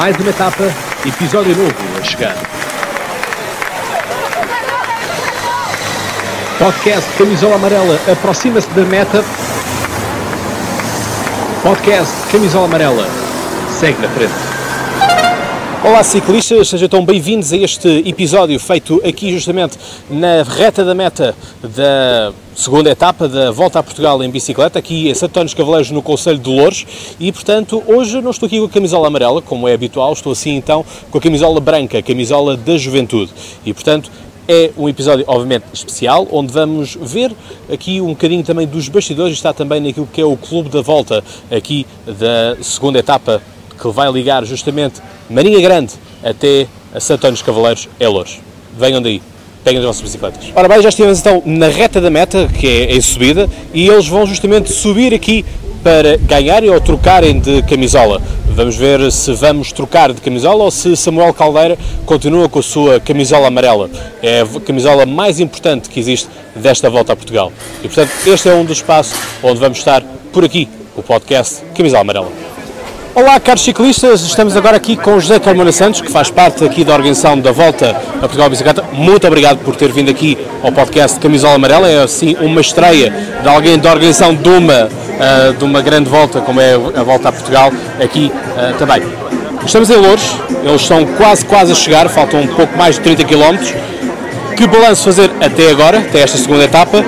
Mais uma etapa, episódio novo a chegar. Podcast Camisola Amarela aproxima-se da meta. Podcast Camisola Amarela segue na frente. Olá ciclistas, sejam tão bem-vindos a este episódio feito aqui justamente na reta da meta da segunda etapa da Volta a Portugal em bicicleta, aqui em Santo António Cavaleiros, no Conselho de Louros, e portanto hoje não estou aqui com a camisola amarela, como é habitual, estou assim então com a camisola branca, a camisola da juventude, e portanto é um episódio, obviamente, especial, onde vamos ver aqui um bocadinho também dos bastidores, está também naquilo que é o Clube da Volta, aqui da segunda etapa, que vai ligar justamente Marinha Grande até a Santo dos Cavaleiros, é Louros. Venham daí, peguem as vossas bicicletas. Ora bem, já estivemos então na reta da meta, que é em subida, e eles vão justamente subir aqui para ganharem ou trocarem de camisola. Vamos ver se vamos trocar de camisola ou se Samuel Caldeira continua com a sua camisola amarela. É a camisola mais importante que existe desta volta a Portugal. E portanto, este é um dos espaços onde vamos estar por aqui, o podcast Camisola Amarela. Olá, caros ciclistas, estamos agora aqui com José Carmona Santos, que faz parte aqui da organização da Volta a Portugal Bicicleta. Muito obrigado por ter vindo aqui ao podcast Camisola Amarela. É assim uma estreia de alguém da organização de uma, uh, de uma grande volta, como é a Volta a Portugal, aqui uh, também. Estamos em Louros, eles estão quase, quase a chegar, faltam um pouco mais de 30 km. Que balanço fazer até agora, até esta segunda etapa, uh,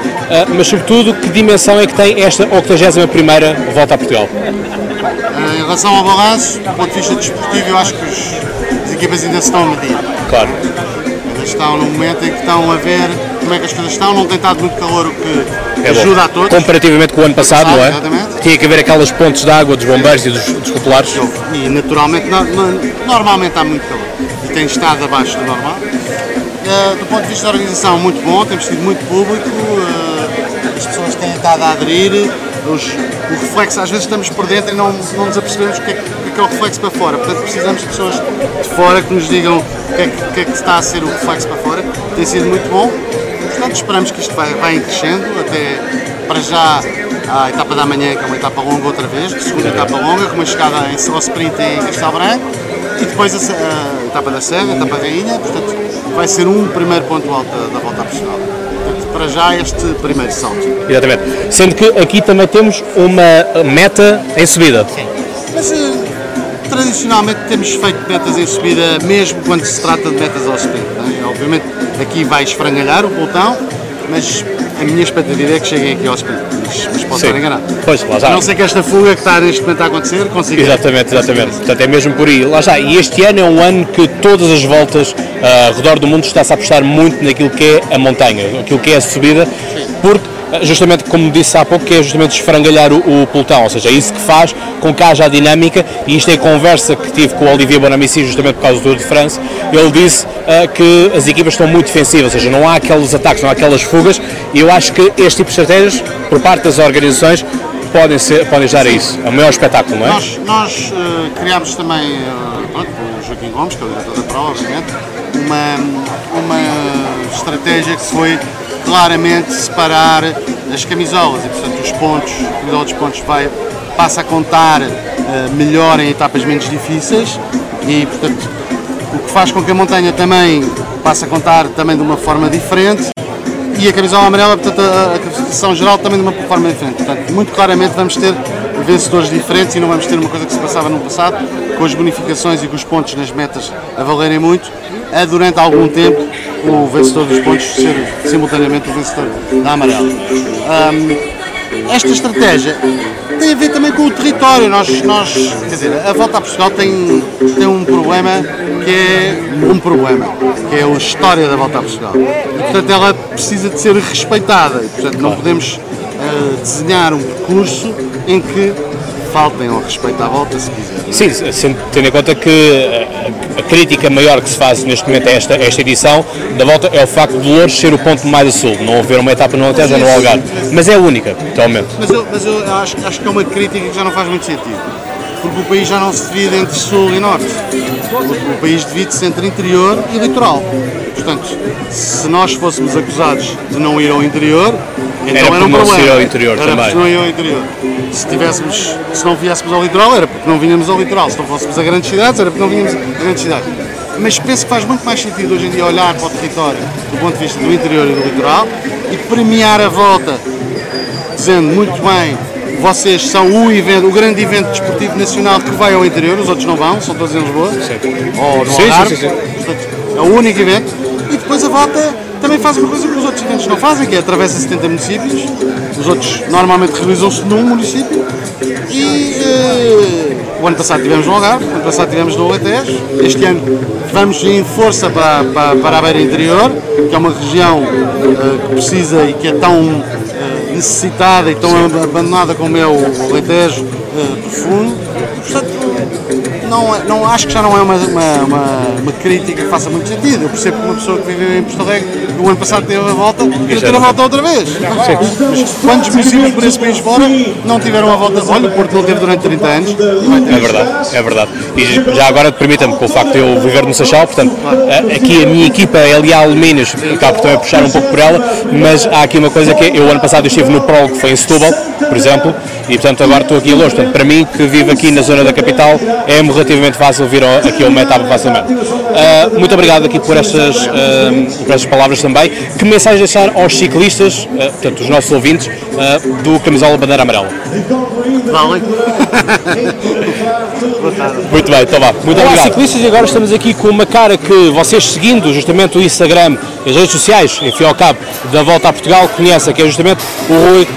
mas sobretudo que dimensão é que tem esta 81ª Volta a Portugal? Em relação ao balanço, do ponto de vista desportivo, eu acho que os, as equipas ainda se estão a medir. Claro. Ainda estão no momento em que estão a ver como é que as coisas estão, não tem estado muito calor, o que É bom. ajuda a todos. Comparativamente com o ano passado, não é? Exatamente. Tinha que haver aquelas pontes de água dos bombeiros e dos, dos populares. E naturalmente, no- no- normalmente há muito calor e tem estado abaixo do normal. Eh, do ponto de vista da organização, muito bom, temos tido muito público, eh, as pessoas têm estado a aderir, os- o reflexo, às vezes estamos por dentro e não, não nos apercebemos o que, é, que- que é o reflexo para fora, portanto precisamos de pessoas de fora que nos digam o que é que, é que está a ser o reflexo para fora, tem sido muito bom, portanto esperamos que isto vai, vai crescendo até para já a etapa da manhã, que é uma etapa longa outra vez, segunda etapa longa, com uma chegada em, ao sprint em Castelo Branco, e depois a, se- a etapa da Serra, a etapa Rainha, portanto vai ser um primeiro ponto alto da, da volta Portugal. Portanto, para já este primeiro salto. Exatamente. Sendo que aqui também temos uma meta em subida. Mas eh, tradicionalmente temos feito metas em subida, mesmo quando se trata de metas ao sprint. é? Obviamente aqui vai esfrangalhar o pelotão, mas a minha expectativa é que cheguem aqui ao sprint. Mas, posso Sim. estar enganado. Pois, lá está. não ser que esta fuga que está neste momento a acontecer consiga. Exatamente, exatamente. Portanto, é mesmo por aí. Lá está. E este ano é um ano que todas as voltas ah, ao redor do mundo está-se a apostar muito naquilo que é a montanha, aquilo que é a subida, porque, ah, justamente como disse há pouco, que é justamente esfrangalhar o, o pelotão, ou seja, é isso que faz com que haja a dinâmica, e isto é conversa que tive com o Olivier Bonamici, justamente por causa do Tour de France, ele disse ah, que as equipas estão muito defensivas, ou seja, não há aqueles ataques, não há aquelas fugas, e eu acho que este tipo de estratégias, por parte das organizações, podem, ser, podem ajudar a isso. É o maior espetáculo, não é? Nós, nós eh, criámos também, eh, pronto, com o Joaquim Gomes, que é o diretor da prova, obviamente, uma, uma estratégia que foi claramente separar as camisolas e, portanto, os pontos, a camisola dos pontos vai, passa a contar eh, melhor em etapas menos difíceis e, portanto, o que faz com que a montanha também passe a contar também de uma forma diferente e a camisola amarela, portanto, a, a classificação geral também de uma forma diferente. Portanto, muito claramente vamos ter vencedores diferentes e não vamos ter uma coisa que se passava no passado, com as bonificações e com os pontos nas metas a valerem muito, a durante algum tempo o vencedor dos pontos ser simultaneamente o vencedor da amarela. Ahm, esta estratégia tem a ver também com o território. Nós, nós, quer dizer, a volta a Portugal tem, tem um problema que é um problema, que é a história da volta a Portugal. E, portanto, ela precisa de ser respeitada. E, portanto, não podemos eh, desenhar um percurso em que faltem ao respeito à volta, se quiser. Sim, sendo, tendo em conta que a, crítica maior que se faz neste momento a esta, esta edição da volta é o facto de Louros ser o ponto mais a sul, não haver uma etapa no Alentejo ou no Algarve. Mas é a única, atualmente. Mas eu, mas eu acho, acho que é uma crítica que já não faz muito sentido. Porque o país já não se divide entre sul e norte. O país divide-se entre interior e litoral. Portanto, se nós fôssemos acusados de não ir ao interior, Então era, era um não problema. ao interior era também. não ia ao interior. Se, tivéssemos, se não viéssemos ao litoral, era porque não vinhamos ao litoral. Se não fôssemos a grandes cidades, era porque não vinhamos a grandes cidades. Mas penso que faz muito mais sentido hoje em dia olhar para o território do ponto de vista do interior e do litoral e premiar a volta, dizendo muito bem, vocês são o, evento, o grande evento desportivo nacional que vai ao interior, os outros não vão, são todos em Lisboa. Sim. Ou no sim, Algarve. Sim, sim, sim. Portanto, é o único evento. E depois a volta também faz uma coisa que os outros eventos não fazem, que é atravessa 70 municípios. Os outros normalmente realizam-se num município. E uh, o ano passado tivemos no Algarve, o ano passado tivemos no Alentejo. Este ano vamos em força para, para, para a beira interior, que é uma região uh, que precisa e que é tão uh, necessitada e tão abandonada como é o Alentejo profundo. portanto, não, é, não, acho que já não é uma, uma, uma, uma, crítica que faça muito sentido. Eu percebo que uma pessoa que viveu em Porto Alegre o ano passado teve a volta, quer ter a volta outra vez. Mas quantos municípios por esse país fora não tiveram a volta? Olha, o Porto não teve durante 30 anos. É verdade, é verdade. E já agora permita-me, com o facto de eu viver no Seixal, portanto, aqui a minha equipa é ali a Alumínios, acabo também a puxar um pouco por ela, mas há aqui uma coisa que é, eu ano passado eu estive no Prol, que foi em Setúbal, por exemplo, e portanto agora estou aqui a Lourdes. Portanto, para mim, que vivo aqui na zona da capital, é relativamente fácil vir aqui ao Metapa facilmente. Uh, muito obrigado aqui por estas, uh, por estas palavras também. Que mensagem deixar aos ciclistas, uh, portanto, os nossos ouvintes, do camisola bandeira amarela? Valem. muito bem, então vá. Muito Olá, obrigado. ciclistas, e agora estamos aqui com uma cara que vocês seguindo justamente o Instagram e as redes sociais, enfim ao cabo, da Volta a Portugal, conhecem, que é justamente o Rui,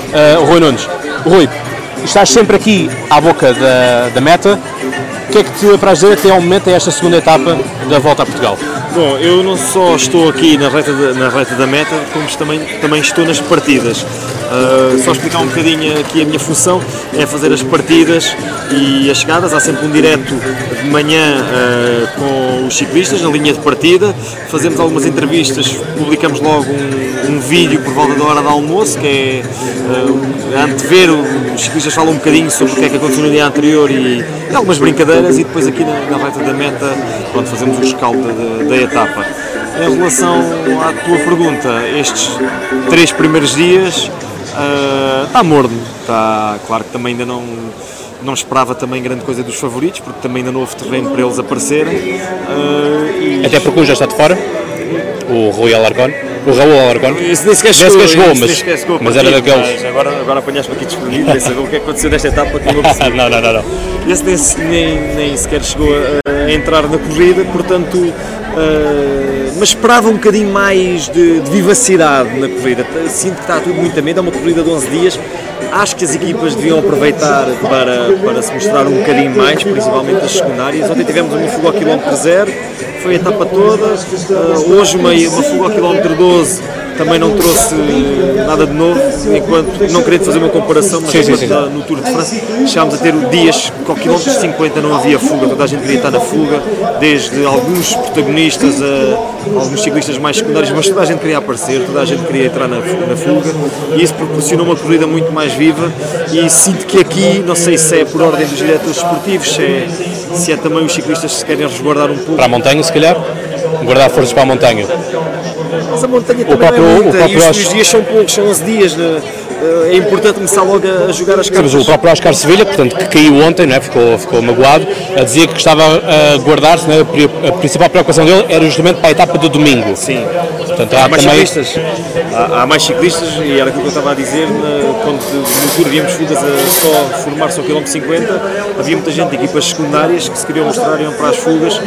o Rui Nunes. Rui, estás sempre aqui à boca da, da meta. O que é que te apraz dizer até ao momento, a esta segunda etapa da volta a Portugal? Bom, eu não só estou aqui na reta, de, na reta da meta, como também, também estou nas partidas. Uh, só explicar um bocadinho aqui a minha função é fazer as partidas e as chegadas. Há sempre um direto de manhã uh, com os ciclistas na linha de partida. Fazemos algumas entrevistas, publicamos logo um, um vídeo por volta da hora do almoço, que é uh, antever. Os ciclistas falam um bocadinho sobre o que é que aconteceu no dia anterior e, algumas brincadeiras. E depois aqui na, na reta da meta, quando fazemos o escaldo da, da etapa. Em relação à tua pergunta, estes três primeiros dias Uh, está morno, está claro que também ainda não não esperava também grande coisa dos favoritos, porque também ainda não houve terreno para eles aparecerem. Uh, e... Até porque um já está de fora, o Rui Alarcón. O Raul Alarcón. Isso nem sequer chegou, nem chegou mas, chegou mas era daqueles. Agora, agora apanhaste-me aqui desprevenido, nem saber o que é que aconteceu nesta etapa que não não, não, não, não. Esse nem, nem, nem sequer chegou a, a, entrar na corrida, portanto. Uh, mas esperava um bocadinho mais de, de, vivacidade na corrida. Sinto que está tudo muito a medo, é uma corrida de 11 dias. Acho que as equipas deviam aproveitar para, para se mostrar um bocadinho mais, principalmente as secundárias. Ontem tivemos uma fuga ao quilómetro zero, foi a etapa toda. Uh, hoje uma, uma fuga ao quilómetro 12 também não trouxe nada de novo, enquanto não querendo fazer uma comparação, mas sim, sim, sim. no Tour de França chegámos a ter dias que ao quilómetro 50 não havia fuga, toda a gente queria estar na fuga, desde alguns protagonistas a alguns ciclistas mais secundários, mas toda a gente queria aparecer, toda a gente queria entrar na, na fuga e isso proporcionou uma corrida muito mais viva e sinto que aqui, não sei se é por ordem dos diretores esportivos, se é, se é também os ciclistas que se querem resguardar um pouco. Para a montanha, se calhar? Guardar forças para a montanha. Mas a montanha também o próprio, é muita, o próprio e os, os, dias são poucos, são 11 dias. Né? Eh, é importante começar logo a jogar as cartas. Sim, mas o próprio Oscar Sevilha, portanto, que caiu ontem, não é? ficou, ficou magoado, a dizer que estava a guardar-se, é? a principal preocupação dele era justamente para a etapa do domingo. Sim. Portanto, há, há mais também... ciclistas, há, há, mais ciclistas, e era aquilo que eu estava a dizer, quando no Tour víamos fugas a só formar-se ao quilómetro 50, havia muita gente, equipas secundárias, que se queriam mostrar iam para as fugas,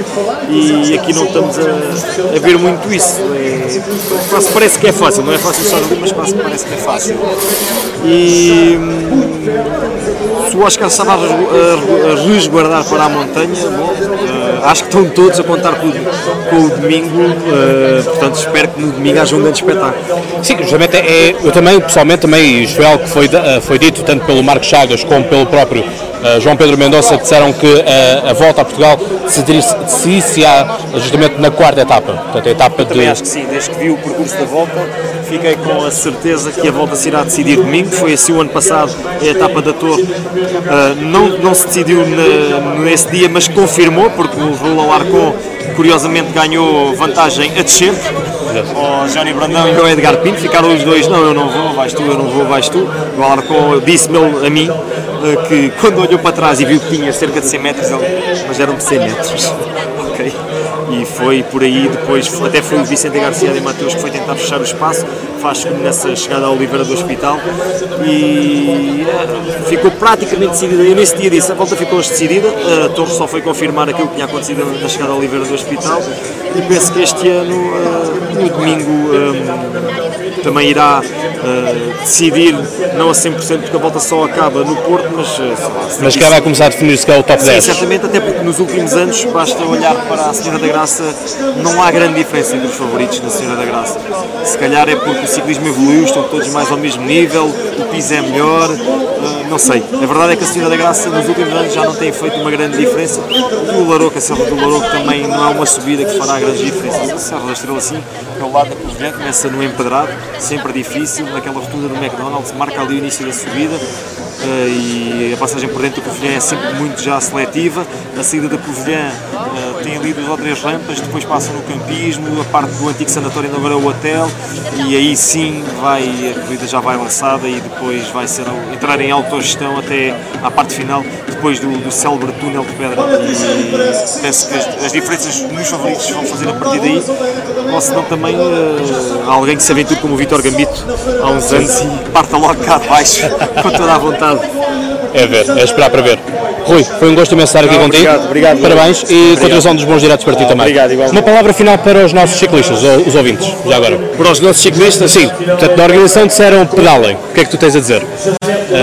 e aqui não estamos a, a ver muito isso. É, parece que é fácil, não é fácil estar ali, mas parece que é fácil. E se o Oscar estava a, resguardar para a montanha, bom, uh, acho que estão todos a contar com, com o domingo, uh, portanto espero que no domingo haja um grande espetáculo. Sim, justamente é, eu também, pessoalmente, também, é algo que foi, uh, foi dito tanto pelo Marcos Chagas como pelo próprio João Pedro Mendonça disseram que uh, a volta a Portugal decidir-se-á justamente na quarta etapa. Portanto, a etapa Eu de... acho que sim, desde que vi o percurso da volta, fiquei com a certeza que a volta se irá decidir domingo. Foi assim o ano passado, a etapa da Torre uh, não, não se decidiu na, nesse dia, mas confirmou, porque o Raul Alarcon curiosamente ganhou vantagem a descer. Deus. ao Johnny Brandão e ao Edgar Pinto, ficaram os dois, não, eu não vou, vais tu, eu não vou, vais tu. O Alarcon disse-me a mim eh, que quando olhou para trás e viu que tinha cerca de 100 metros, ele, mas eram de 100 metros. ok? E foi por aí, depois até foi o Vicente Garcia de Mateus que foi tentar fechar o espaço, faz nessa chegada à Oliveira do Hospital. E eh, ficou praticamente decidida. Eu nesse dia disse, a volta ficou decidida, a Torre só foi confirmar aquilo que tinha acontecido na chegada à Oliveira do Hospital. E penso que este ano, eh, no domingo, eh, também irá eh, decidir, não a 100% porque a volta só acaba no Porto, mas lá, Mas cá vai começar a definir-se que é o top Sim, 10. certamente, até porque nos últimos anos, basta olhar para a Senhora da Graça, não há grande diferença entre os favoritos da Senhora da Graça. Se calhar é porque o ciclismo evoluiu, estão todos mais ao mesmo nível, o piso é melhor, eh, não sei. A verdade é que a Senhora da Graça nos últimos anos já não tem feito uma grande diferença o Larouca, a Serra do Larouca também não é uma subida que fará grandes diferenças. A Serra da Estrela sim, é o lado da Covilhã, começa no empedrado, sempre difícil, naquela rotunda do McDonald's, marca ali o início da subida, e a passagem por dentro da Covilhã é sempre muito já seletiva. A saída da Covilhã uh, tem ali duas ou três rampas, depois passa no campismo, a parte do antigo sanatório agora é o hotel, e aí sim vai, a corrida já vai lançada e depois vai ser, entrar em autogestão até à parte final, depois do, do célebre túnel de pedra. E penso que as, as diferenças nos favoritos vão fazer a partir daí, ou senão também uh, alguém que se aventure como o Vitor Gambito há uns anos e parta logo cá de baixo com toda a vontade. É ver, é esperar para ver. Rui, foi um gosto imenso estar aqui Não, contigo. obrigado, obrigado, Parabéns e Obrigado. continuação dos bons diretos para ti Ah, também. obrigado, igualmente. Uma palavra final para os nossos ciclistas, ou os ouvintes, já agora. Para os nossos ciclistas, Sim, portanto, na organização disseram pedalem. O que é que tu tens a dizer?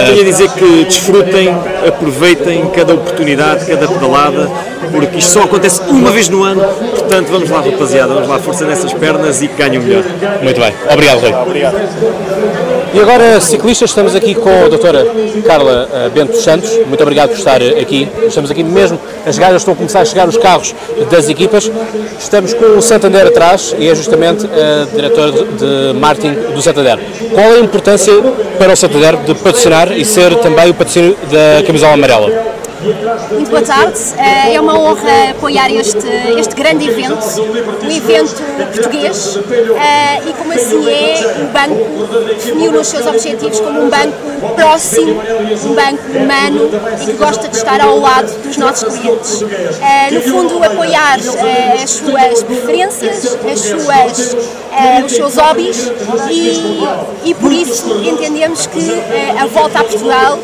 tenho a dizer que desfrutem, aproveitem cada oportunidade, cada pedalada, porque isto só acontece uma vez no ano, portanto vamos lá rapaziada, vamos lá, força nessas pernas e que ganhem o melhor. Muito bem, obrigado Rui. Obrigado. E agora, ciclistas, estamos aqui com a doutora Carla eh, Bento Santos. Muito obrigado por estar eh, aqui. Estamos aqui mesmo, as gajas estão a começar a chegar os carros das equipas. Estamos com o Santander atrás e é justamente a diretora de marketing do Santander. Qual é a importância para o Santander de patrocinar e ser também o patrocínio da camisola amarela? Muito boa tarde. Eh, É uma honra apoiar este, este grande evento, um evento português, eh, e como assim é, o banco definiu nos seus objetivos como um banco próximo, um banco humano e que gosta de estar ao lado dos nossos clientes. Eh, No fundo, apoiar as suas preferências, as suas, os seus hobbies e, e por isso entendemos que a volta a Portugal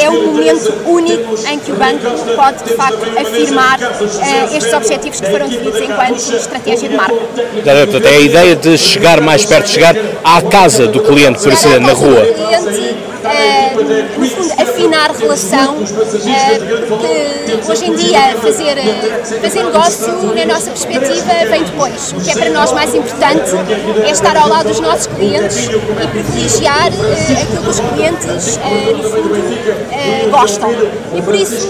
é um momento único em que o banco pode de facto afirmar eh, estes objetivos que foram definidos enquanto estratégia de marca. Portanto, é a ideia de chegar mais perto, chegar à casa do cliente, por assim, na rua. Cliente, eh, no fundo, afinar relação, eh, porque hoje em dia fazer, eh, fazer negócio, na nossa perspectiva, vem depois. O que é para nós mais importante é estar ao lado dos nossos clientes e privilegiar eh, aquilo que os clientes, eh, no fundo, eh, gostam. E por isso,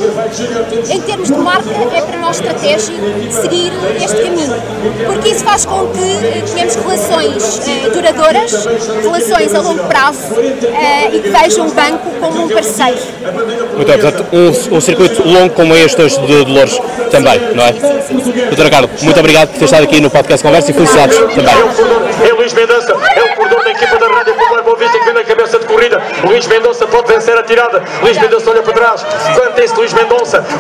em termos de marca, é para nós estratégico seguir este caminho, porque isso faz com que eh, tenhamos relações eh, duradouras, relações a longo prazo eh, e que vejam o banco como um parceiro. Muito bem, portanto, um, um circuito longo como este hoje de Dolores também, não é? Doutora Carla, muito obrigado por ter estado aqui no podcast Conversa e felicidades também. É Luís Mendonça, é o cordão da equipa da Rádio Popular Boa Vista que vem na cabeça de corrida. Luís Mendonça pode vencer a tirada. Luís Mendonça olha para trás. Quanto Luís Mendonça,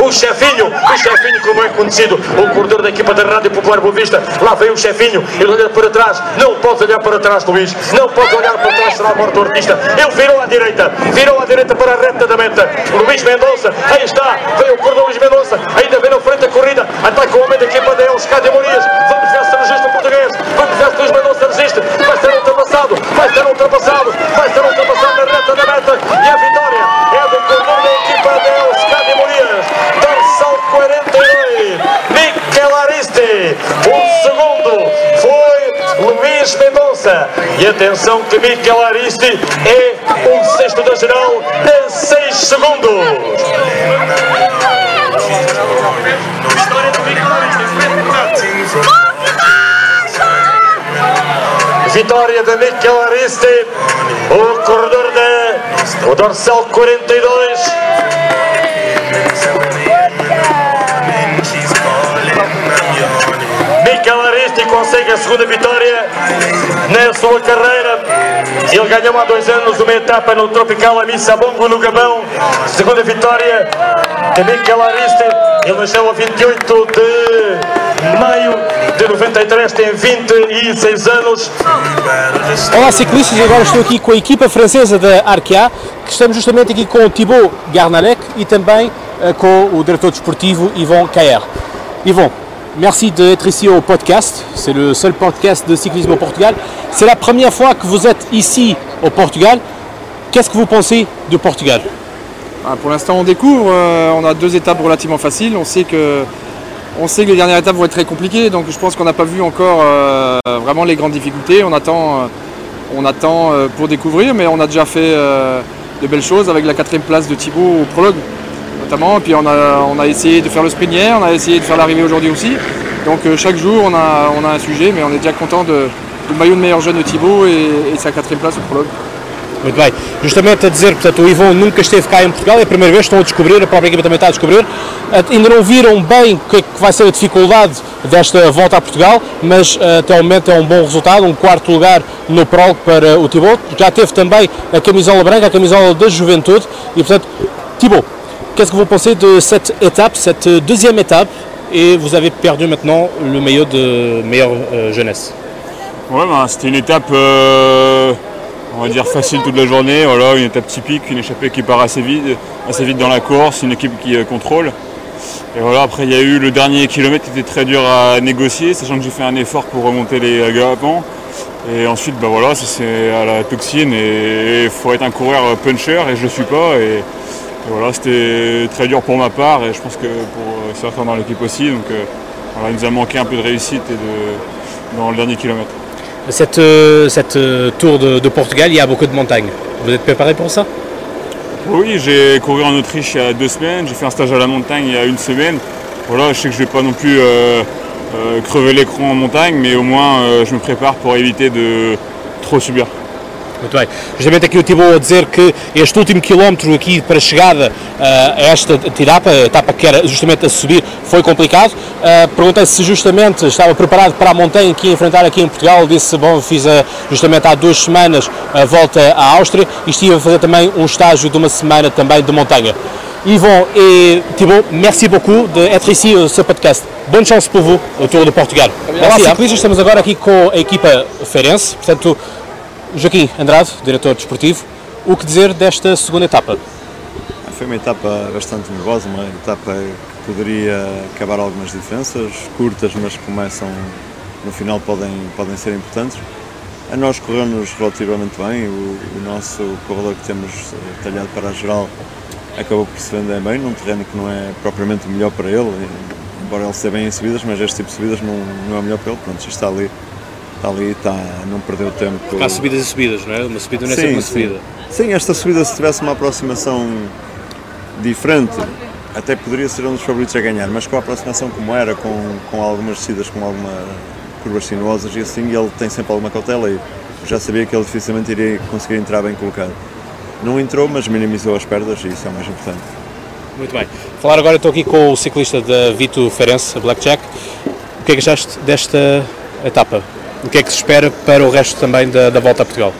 o chefinho, o chefinho como é conhecido, o corredor da equipa da Rádio Popular Boa Vista. Lá vem o chefinho, ele olha para trás. Não pode olhar para trás, Luís. Não pode olhar para trás, será a morte do artista. Ele virou à direita, virou à direita para a reta da meta. Luís Mendonça, aí está, vem o corredor Luís Mendonça, ainda vem na frente a corrida. Ataca o homem da equipa da Els Cádia Morias. Vamos ver se registra o português. Vamos ver se Luís Mendonça resiste. Vai ser ultrapassado, vai ser ultrapassado, vai ser ultrapassado na reta da meta. E a vitória é do corredor da equipa da Els Cádia Morias. Dorsal 42, Miquel Ariste. O segundo Luís Mendonça. E atenção que Miquel Ariste é o sexto da geral em 6 segundos. Vitória de Miquel Ariste, o corredor da o dorsal 42. Segunda vitória sua carreira. Ele ganhou há dois anos uma etapa no Tropical Amissabongo, no Gabão. Segunda vitória de Mikel Ariste. Ele nasceu a 28 de maio de 93, tem 26 anos. Olá ciclistas, agora estou aqui com a equipa francesa da Arkea, que estamos justamente aqui com o Thibaut Garnalec e também uh, com o diretor desportivo Yvon Caer. Yvon, merci d'être ici au podcast. C'est le seul podcast de cyclisme au Portugal. C'est la première fois que vous êtes ici au Portugal. Qu'est-ce que vous pensez du Portugal? Ah, Pour l'instant, on découvre. Euh, on a deux étapes relativement faciles. On sait que les dernières étapes vont être très compliquées, donc je pense qu'on n'a pas vu encore euh, vraiment les grandes difficultés. On attend, euh, on attend pour découvrir, mais on a déjà fait de belles choses avec la quatrième place de Thibaut au prologue notamment. Et puis on a, essayé de faire le sprint hier, on a essayé de faire l'arrivée aujourd'hui aussi. Donc chaque jour on a, un sujet, mais on est déjà content du maillot de meilleur jeune de Thibaut et, et sa quatrième place au prologue. Muito bem. Justamente a dizer, portanto, o Ivon nunca esteve cá em Portugal, é a primeira vez, estão a descobrir, a própria equipa também está a descobrir. Ainda não viram bem o que vai ser a dificuldade desta volta a Portugal, mas até o momento é um bom resultado, um quarto lugar no prol para o Thibaut. Já teve também a camisola branca, a camisola da juventude, e portanto, Thibaut, qu'est-ce que vous pensez de cette étape, cette deuxième étape, et vous avez perdu maintenant le maillot de meilleure euh, jeunesse? Ouais, bah, c'était une étape. Euh on va dire facile toute la journée. Voilà, une étape typique, une échappée qui part assez vite, assez vite dans la course, une équipe qui euh, contrôle. Et voilà, après il y a eu le dernier kilomètre qui était très dur à négocier, sachant que j'ai fait un effort pour remonter les agapants. Et ensuite, bah voilà, c'est à la toxine et il faut être un coureur puncher et je ne suis pas. Voilà, c'était très dur pour ma part et je pense que pour euh, certains dans l'équipe aussi. Donc euh, voilà, il nous a manqué un peu de réussite et de, dans le dernier kilomètre. Cette, euh, cette tour de, de, Portugal, il y a beaucoup de montagnes. Vous êtes préparé pour ça? Oui, j'ai couru en Autriche il y a deux semaines, j'ai fait un stage à la montagne il y a une semaine. Voilà, je sais que je ne vais pas non plus euh, euh, crever l'écran en montagne, mais au moins euh, je me prépare pour éviter de trop subir. Muito bem. Justamente aqui o Tibou a dizer que este último quilómetro aqui para a chegada uh, a esta etapa, a etapa que era justamente a subir, foi complicado. Uh, Perguntei se justamente estava preparado para a montanha que ia enfrentar aqui em Portugal. Disse, bom, fiz a, justamente há duas semanas a volta à Áustria e estive a fazer também um estágio de uma semana também de montanha. Yvon et Thibaut, merci beaucoup d'être ici au ce podcast. Bonne chance pour vous, au Tour de Portugal. Olá, ciclistas, estamos agora aqui com a equipa feirense, portanto, Joaquim Andrade, diretor desportivo, o que dizer desta segunda etapa? Foi uma etapa bastante nervosa, uma etapa que poderia acabar algumas diferenças, curtas, mas que começam, no final podem, podem ser importantes. A nós correu-nos relativamente bem, o, o, nosso corredor que temos talhado para a geral acabou por se vender bem, num terreno que não é propriamente o melhor para ele, embora ele seja bem em subidas, mas este tipo de subidas não, não é melhor para ele, pronto, isto está ali está ali, está, não perdeu tempo. Porque há subidas e subidas, não é? Uma subida não é sim, sempre uma subida. Sim. sim, esta subida, se tivesse uma aproximação diferente, até poderia ser um dos favoritos a ganhar, mas com a aproximação como era, com, com algumas descidas, com algumas curvas sinuosas e assim, ele tem sempre alguma cautela e já sabia que ele dificilmente iria conseguir entrar bem colocado. Não entrou, mas minimizou as perdas e isso é o mais importante. Muito bem. Falar agora, estou aqui com o ciclista da Vito Ferenc, a Blackjack. O que é que achaste desta etapa? O que é que se espera para o resto também da, da volta a Portugal?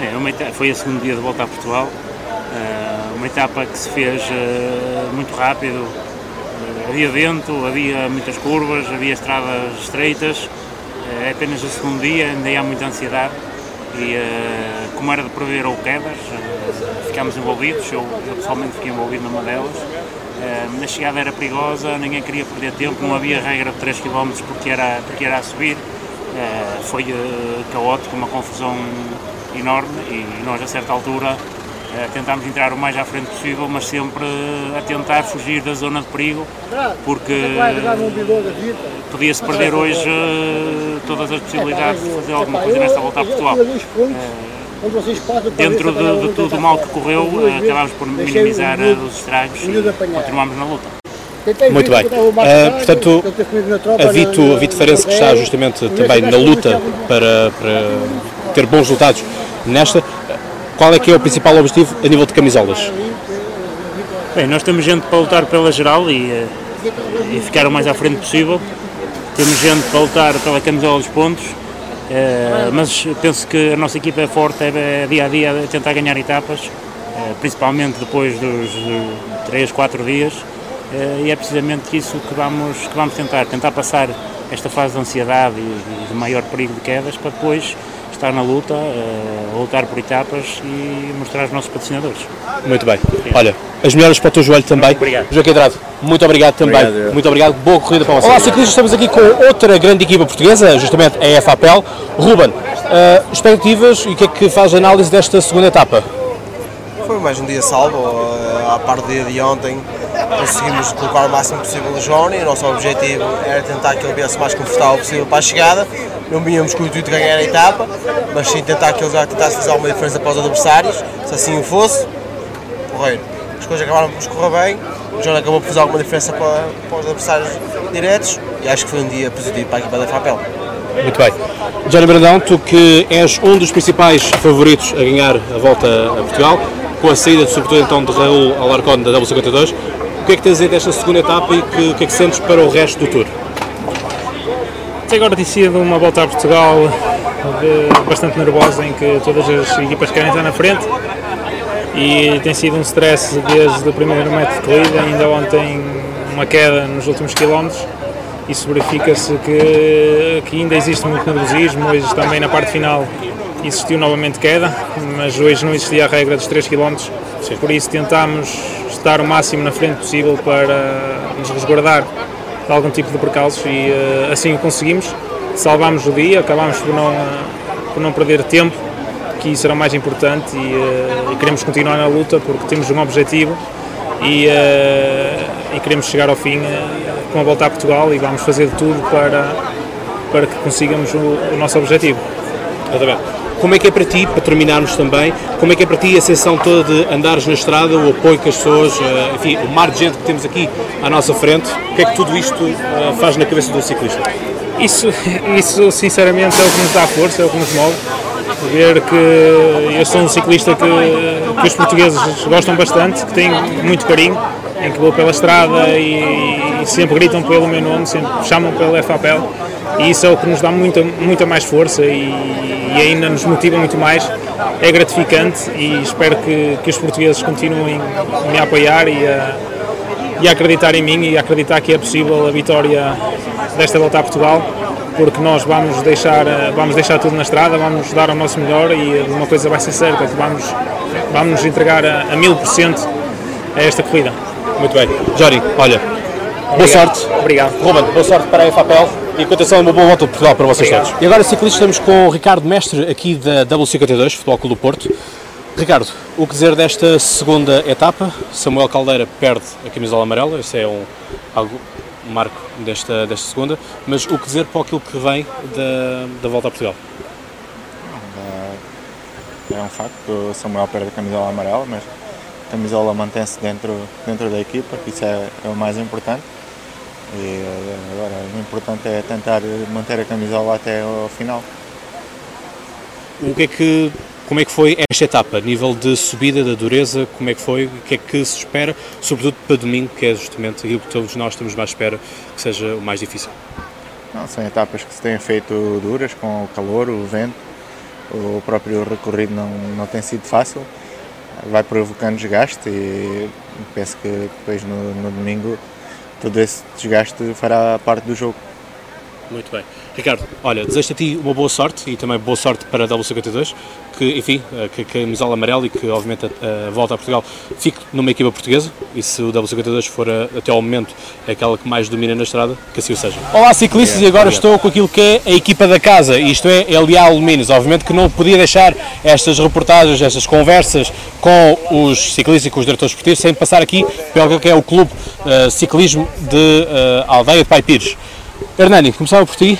É, uma etapa, foi a segundo dia de volta a Portugal, uh, uma etapa que se fez uh, muito rápido, uh, havia vento, havia muitas curvas, havia estradas estreitas, é apenas o segundo dia, ainda há muita ansiedade. E como era de prever ou quedas, ficámos envolvidos, eu, eu, pessoalmente fiquei envolvido numa delas, na chegada era perigosa, ninguém queria perder tempo, não havia regra de 3 km porque era, porque era a subir, eh, foi eh, caótico, uma confusão enorme e nós a certa altura eh, tentámos entrar o mais à frente possível, mas sempre a tentar fugir da zona de perigo, porque podia-se perder hoje todas as possibilidades de fazer alguma coisa nesta volta a Portugal. Dentro de, de tudo o mal que correu, acabámos por minimizar os estragos e continuámos na luta. Muito bem. Uh, portanto, a Vito, a Vito Farense que está justamente também na luta para, para, ter bons resultados nesta, qual é que é o principal objetivo a nível de camisolas? Bem, nós temos gente para lutar pela geral e, eh, e ficar o mais à frente possível. Temos gente para lutar pela camisola dos pontos Eh, mas penso que a nossa equipa é forte, é, é dia a dia tentar ganhar etapas, eh, principalmente depois dos 3, 4 dias, e é precisamente isso que vamos, que vamos tentar, tentar passar esta fase de ansiedade e de maior perigo de quedas para depois estar na luta, uh, lutar por etapas e mostrar aos nossos patrocinadores. Muito bem. Olha, as melhoras para o teu joelho também. Obrigado. Joaquim Andrade, muito obrigado também. Obrigado. Muito obrigado. Boa corrida para vocês. Olá, ciclistas, estamos aqui com outra grande equipa portuguesa, justamente a FAPEL. Ruben, uh, expectativas e o que é que faz a análise desta segunda etapa? Foi mais um dia salvo, uh, à parte do dia de ontem conseguimos colocar o máximo possível o Johnny, o nosso objetivo era tentar que ele viesse o mais confortável possível para a chegada, não vínhamos com o intuito de ganhar a etapa, mas sim tentar que ele já tentasse fazer alguma diferença para os adversários, se assim o fosse, correr. As coisas acabaram por correr bem, o Johnny acabou por fazer alguma diferença para, para os adversários diretos e acho que foi um dia positivo para a equipa da FAPEL. Muito bem. Johnny Brandão, tu que és um dos principais favoritos a ganhar a volta a Portugal, com a saída, sobretudo então, de Raul Alarcón da W52, o que é que tens a dizer desta segunda etapa e o que é que sentes para o resto do Tour? Até agora tem sido uma volta a Portugal de, bastante nervosa, em que todas as equipas querem estar na frente e tem sido um stress desde o primeiro metro de corrida, ainda ontem uma queda nos últimos quilómetros. Isso verifica-se que, que ainda existe muito nervosismo, hoje também na parte final existiu novamente queda, mas hoje não existia a regra dos 3 km, por isso tentámos estar o máximo na frente possível para nos resguardar de algum tipo de percalços e uh, assim o conseguimos. Salvámos o dia, acabámos por não, uh, por não perder tempo, que isso era o mais importante e, uh, e queremos continuar na luta porque temos um objetivo e, e queremos chegar ao fim com a volta a Portugal e vamos fazer tudo para, para que consigamos o, o nosso objetivo. Exatamente. Como é que é para ti, para terminarmos também, como é que é para ti a sensação toda de andares na estrada, o apoio que as pessoas, eh, enfim, o mar de gente que temos aqui à nossa frente, o que é que tudo isto eh, faz na cabeça do ciclista? Isso, isso sinceramente é o que nos dá força, é o que nos move. Ver que eu sou um ciclista que, que os portugueses gostam bastante, que tem muito carinho, em que vou pela estrada e, sempre gritam pelo meu nome, sempre chamam pelo FAPEL e isso é o que nos dá muita, muita mais força e, e ainda nos motiva muito mais. É gratificante e espero que, que os portugueses continuem a me apoiar e a, e a acreditar em mim e a acreditar que é possível a vitória desta volta a Portugal porque nós vamos deixar, vamos deixar tudo na estrada, vamos dar o nosso melhor e uma coisa vai ser certa, que vamos, vamos nos entregar a mil por cento a esta corrida. Muito bem. Jori, olha. Boa sorte. Obrigado. Ruben, boa sorte para a FAPEL e continuação uma boa volta de Portugal para vocês Obrigado. todos. E agora, ciclistas, estamos com o Ricardo Mestre, aqui da W52, Futebol Clube do Porto. Ricardo, o que dizer desta segunda etapa? Samuel Caldeira perde a camisola amarela, esse é um, algo, um marco desta, desta segunda, mas o que dizer para aquilo que vem da, da volta a Portugal? É um facto que o Samuel perde a camisola amarela, mas a camisola mantém-se dentro, dentro da equipa, que isso é, é o mais importante. E agora o importante é tentar manter a camisola até ao final. O que é que, como é que foi esta etapa? Nível de subida da dureza, como é que foi? O que é que se espera, sobretudo para domingo, que é justamente aquilo que todos nós estamos mais à espera que seja o mais difícil? Não, são etapas que se têm feito duras, com o calor, o vento, o próprio recorrido não, não tem sido fácil, vai provocando desgaste e penso que depois no, no domingo todo esse desgaste fará parte do jogo. Muito bem. Ricardo, olha, desejo a ti uma boa sorte e também boa sorte para a W52, que, enfim, que a camisola amarela e que, obviamente, a, a, volta a Portugal fique numa equipa portuguesa e se o W52 for, a, até ao momento, aquela que mais domina na estrada, que assim o seja. Olá, ciclistas, e agora estou com aquilo que é a equipa da casa, isto é, LA Alumínios. Obviamente que não podia deixar estas reportagens, estas conversas com os ciclistas e com os diretores esportivos sem passar aqui pelo que é o Clube uh, Ciclismo de uh, Aldeia de Pai Pires. Hernani, começava por ti.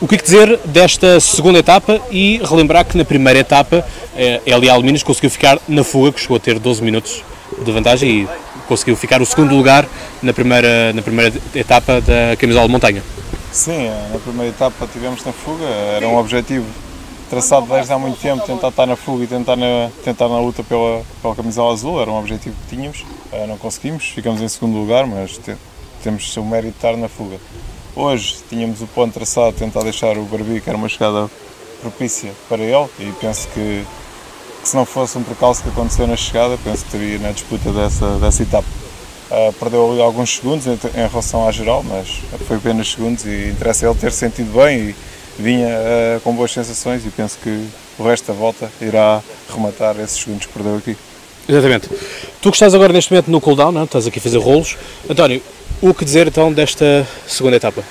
O que, é que dizer desta segunda etapa e relembrar que na primeira etapa eh, LA Alumínios conseguiu ficar na fuga, que chegou a ter 12 minutos de vantagem e conseguiu ficar o segundo lugar na primeira, na primeira etapa da camisola de montanha. Sim, na primeira etapa tivemos na fuga, era um objetivo traçado desde há muito tempo, tentar estar na fuga e tentar na, tentar na luta pela, pela camisola azul, era um objetivo que tínhamos, não conseguimos, ficamos em segundo lugar, mas te, temos o mérito de estar na fuga. Hoje tínhamos o ponto traçado, tentar deixar o Barbico, que era uma chegada propícia para ele e penso que, que se não fosse um percalço que aconteceu na chegada, penso que teria na disputa dessa, dessa etapa. Uh, perdeu ali alguns segundos em, em, relação à geral, mas foi apenas segundos e interessa ele ter sentido bem e vinha uh, com boas sensações e penso que o resto da volta irá rematar esses segundos que perdeu aqui. Exatamente. Tu que estás agora neste momento no cooldown, não? estás aqui a fazer rolos. António, o que dizer então desta segunda etapa?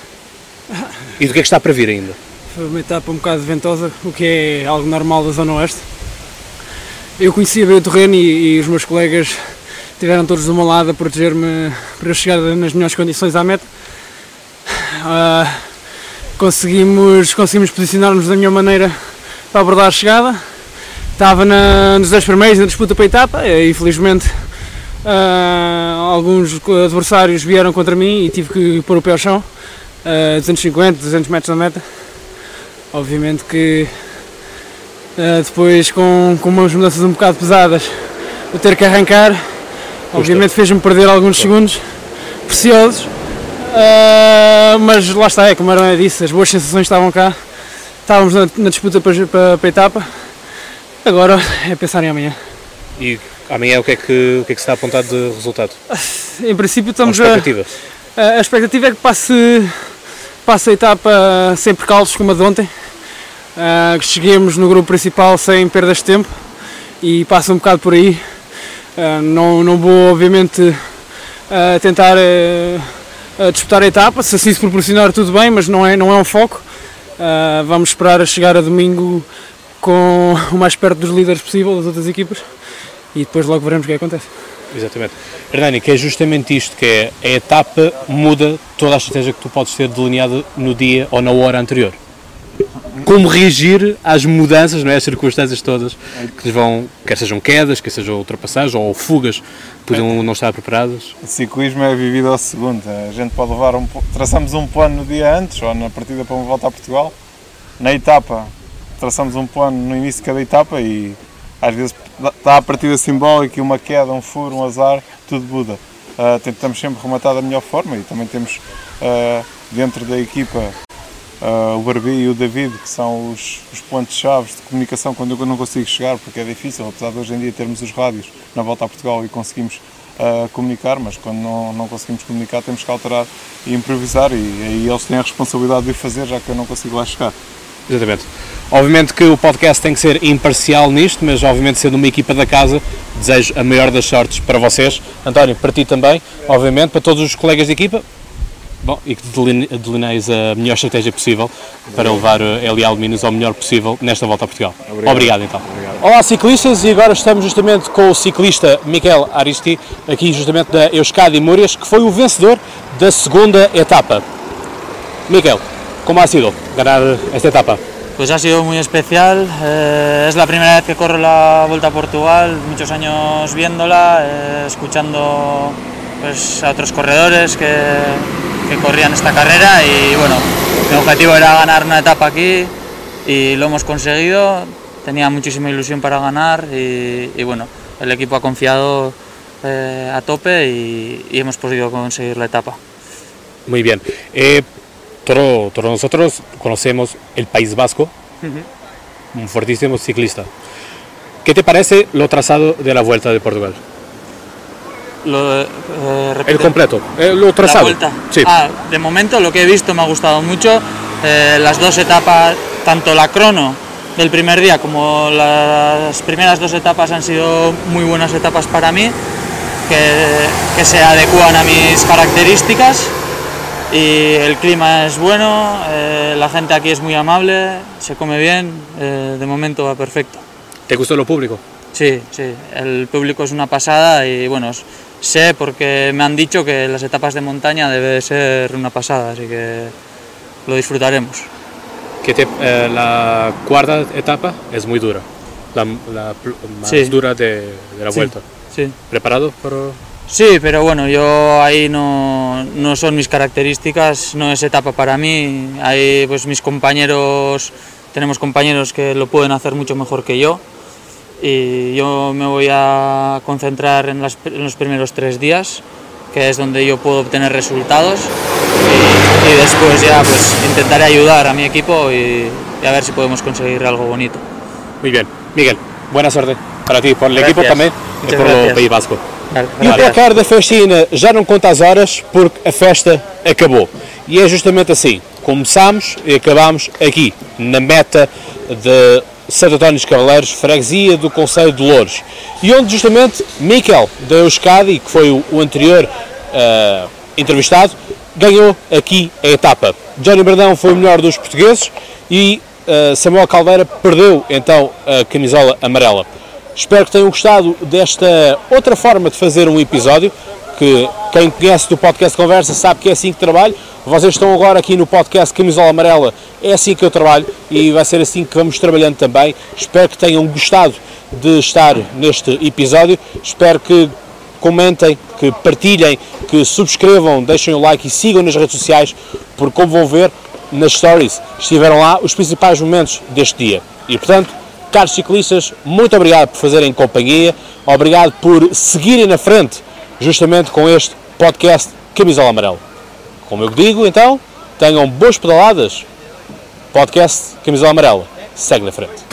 E do que é que está para vir ainda? Foi uma etapa um bocado ventosa, o que é algo normal da Zona Oeste. Eu conhecia bem o terreno e, e os meus colegas estiveram todos do meu lado a proteger-me para eu chegar nas melhores condições à meta. Uh, conseguimos, conseguimos posicionar-nos da melhor maneira para abordar a chegada. Estava na, nos 10 primeiros na disputa para a etapa e infelizmente uh, alguns adversários vieram contra mim e tive que pôr o pé ao chão. Uh, 250, 200 metros da meta. Obviamente que uh, depois com, com umas mudanças um bocado pesadas, o ter que arrancar. Obviamente fez-me perder alguns segundos. Preciosos, uh, mas lá está, é como era disse, as boas sensações estavam cá, estávamos na, na disputa para, para, para, a etapa, agora é pensar em amanhã. E amanhã o que é que, o que, é que está apontado de resultado? Em princípio estamos a? A, a expectativa é que passe, passe a etapa sem percalços como a de ontem, uh, que cheguemos no grupo principal sem perdas de tempo e passe um bocado por aí Uh, não, não vou, obviamente, uh, tentar uh, disputar a etapa, se assim se proporcionar, tudo bem, mas não é, não é um foco. vamos esperar a chegar a domingo com o mais perto dos líderes possível das outras equipas e depois logo veremos o que acontece. Exatamente. Hernani, que é justamente isto, que é a etapa muda toda a estratégia que tu podes ter delineada no dia ou na hora anterior como reagir às mudanças, não é? As circunstâncias todas que lhes vão, quer sejam quedas, quer sejam ultrapassagens ou fugas, podem não estar preparadas. O ciclismo é vivido ao segundo. A gente pode levar um, traçamos um plano no dia antes ou na partida para uma volta a Portugal. Na etapa, traçamos um plano no início de cada etapa e às vezes está a partida simbólica uma queda, um furo, um azar, tudo muda. Uh, tentamos sempre rematar da melhor forma e também temos uh, dentro da equipa Uh, o Barbi e o David, que são os, os pontos-chave de comunicação quando eu não consigo chegar, porque é difícil, apesar de hoje em dia termos os rádios na volta a Portugal e conseguimos uh, comunicar, mas quando não, não conseguimos comunicar temos que alterar e improvisar, e aí eles têm a responsabilidade de o fazer, já que eu não consigo lá chegar. Exatamente. Obviamente que o podcast tem que ser imparcial nisto, mas obviamente sendo uma equipa da casa, desejo a maior das sortes para vocês. António, para ti também, obviamente, para todos os colegas de equipa, Bom, e que delineis a melhor estratégia possível para levar a LA Alumínios ao melhor possível nesta volta a Portugal. Obrigado, Obrigado então. Obrigado. Olá ciclistas e agora estamos justamente com o ciclista Miguel Aristi, aqui justamente da Euskadi Múrias, que foi o vencedor da segunda etapa. Miguel, como ha sido ganar esta etapa? Pues ha sido muy especial, eh, es la primera vez que corro la Vuelta a Portugal, muchos años viéndola, eh, escuchando pues, a otros corredores que, corrían esta carrera y bueno, mi objetivo era ganar una etapa aquí y lo hemos conseguido, tenía muchísima ilusión para ganar y, bueno, el equipo ha confiado eh, a tope y, hemos podido conseguir la etapa. Muy bien. Nosotros conocemos el País Vasco, uh -huh. un fortísimo ciclista. ¿Qué te parece lo trazado de la Vuelta de Portugal? Lo, eh, el completo, eh, lo trazado. La vuelta. Sí. Ah, de momento lo que he visto me ha gustado mucho. Eh, las dos etapas, tanto la crono del primer día como las primeras dos etapas han sido muy buenas etapas para mí, que, que se adecuan a mis características y el clima es bueno, eh, la gente aquí es muy amable, se come bien, eh, de momento va perfecto. ¿Te gustó lo público? Sí, sí, el público es una pasada y bueno, sé porque me han dicho que las etapas de montaña debe ser una pasada, así que lo disfrutaremos. Que te, eh, la cuarta etapa es muy dura, la, la más Sí. dura de, de la Sí, vuelta. sí. ¿Preparado? Para... Sí, pero bueno, yo ahí no, no son mis características, no es etapa para mí. Ahí pues mis compañeros, tenemos compañeros que lo pueden hacer mucho mejor que yo. Y yo me voy a concentrar en, las- en los primeros tres días, que es donde yo puedo obtener resultados. Y, y después ya pues intentaré ayudar a mi equipo y, y a ver si podemos conseguir algo bonito. Muy bien. Miguel, buena suerte para ti, por el Gracias. equipo e Muchas por o gracias. País Basco. E o placar da festina já não conta as horas porque a festa acabou. E é justamente assim. Começámos e acabámos aqui, na meta de Santo António dos Cavaleiros, freguesia do Conselho de Louros. E onde justamente Miquel da Euskadi, que foi o, anterior ah, entrevistado, ganhou aqui a etapa. Johnny Bradão foi o melhor dos portugueses e ah, Samuel Caldeira perdeu então a camisola amarela. Espero que tenham gostado desta outra forma de fazer um episódio, que quem conhece do podcast Conversa sabe que é assim que trabalho. Vocês estão agora aqui no podcast Camisola Amarela, é assim que eu trabalho e vai ser assim que vamos trabalhando também. Espero que tenham gostado de estar neste episódio. Espero que comentem, que partilhem, que subscrevam, deixem o like e sigam nas redes sociais, porque como vão ver nas stories, estiveram lá os principais momentos deste dia. E portanto, caros ciclistas, muito obrigado por fazerem companhia, obrigado por seguirem na frente, justamente com este podcast Camisola Amarela. Como eu digo, então, tenham boas pedaladas. Podcast Camisola Amarela. Segue na frente.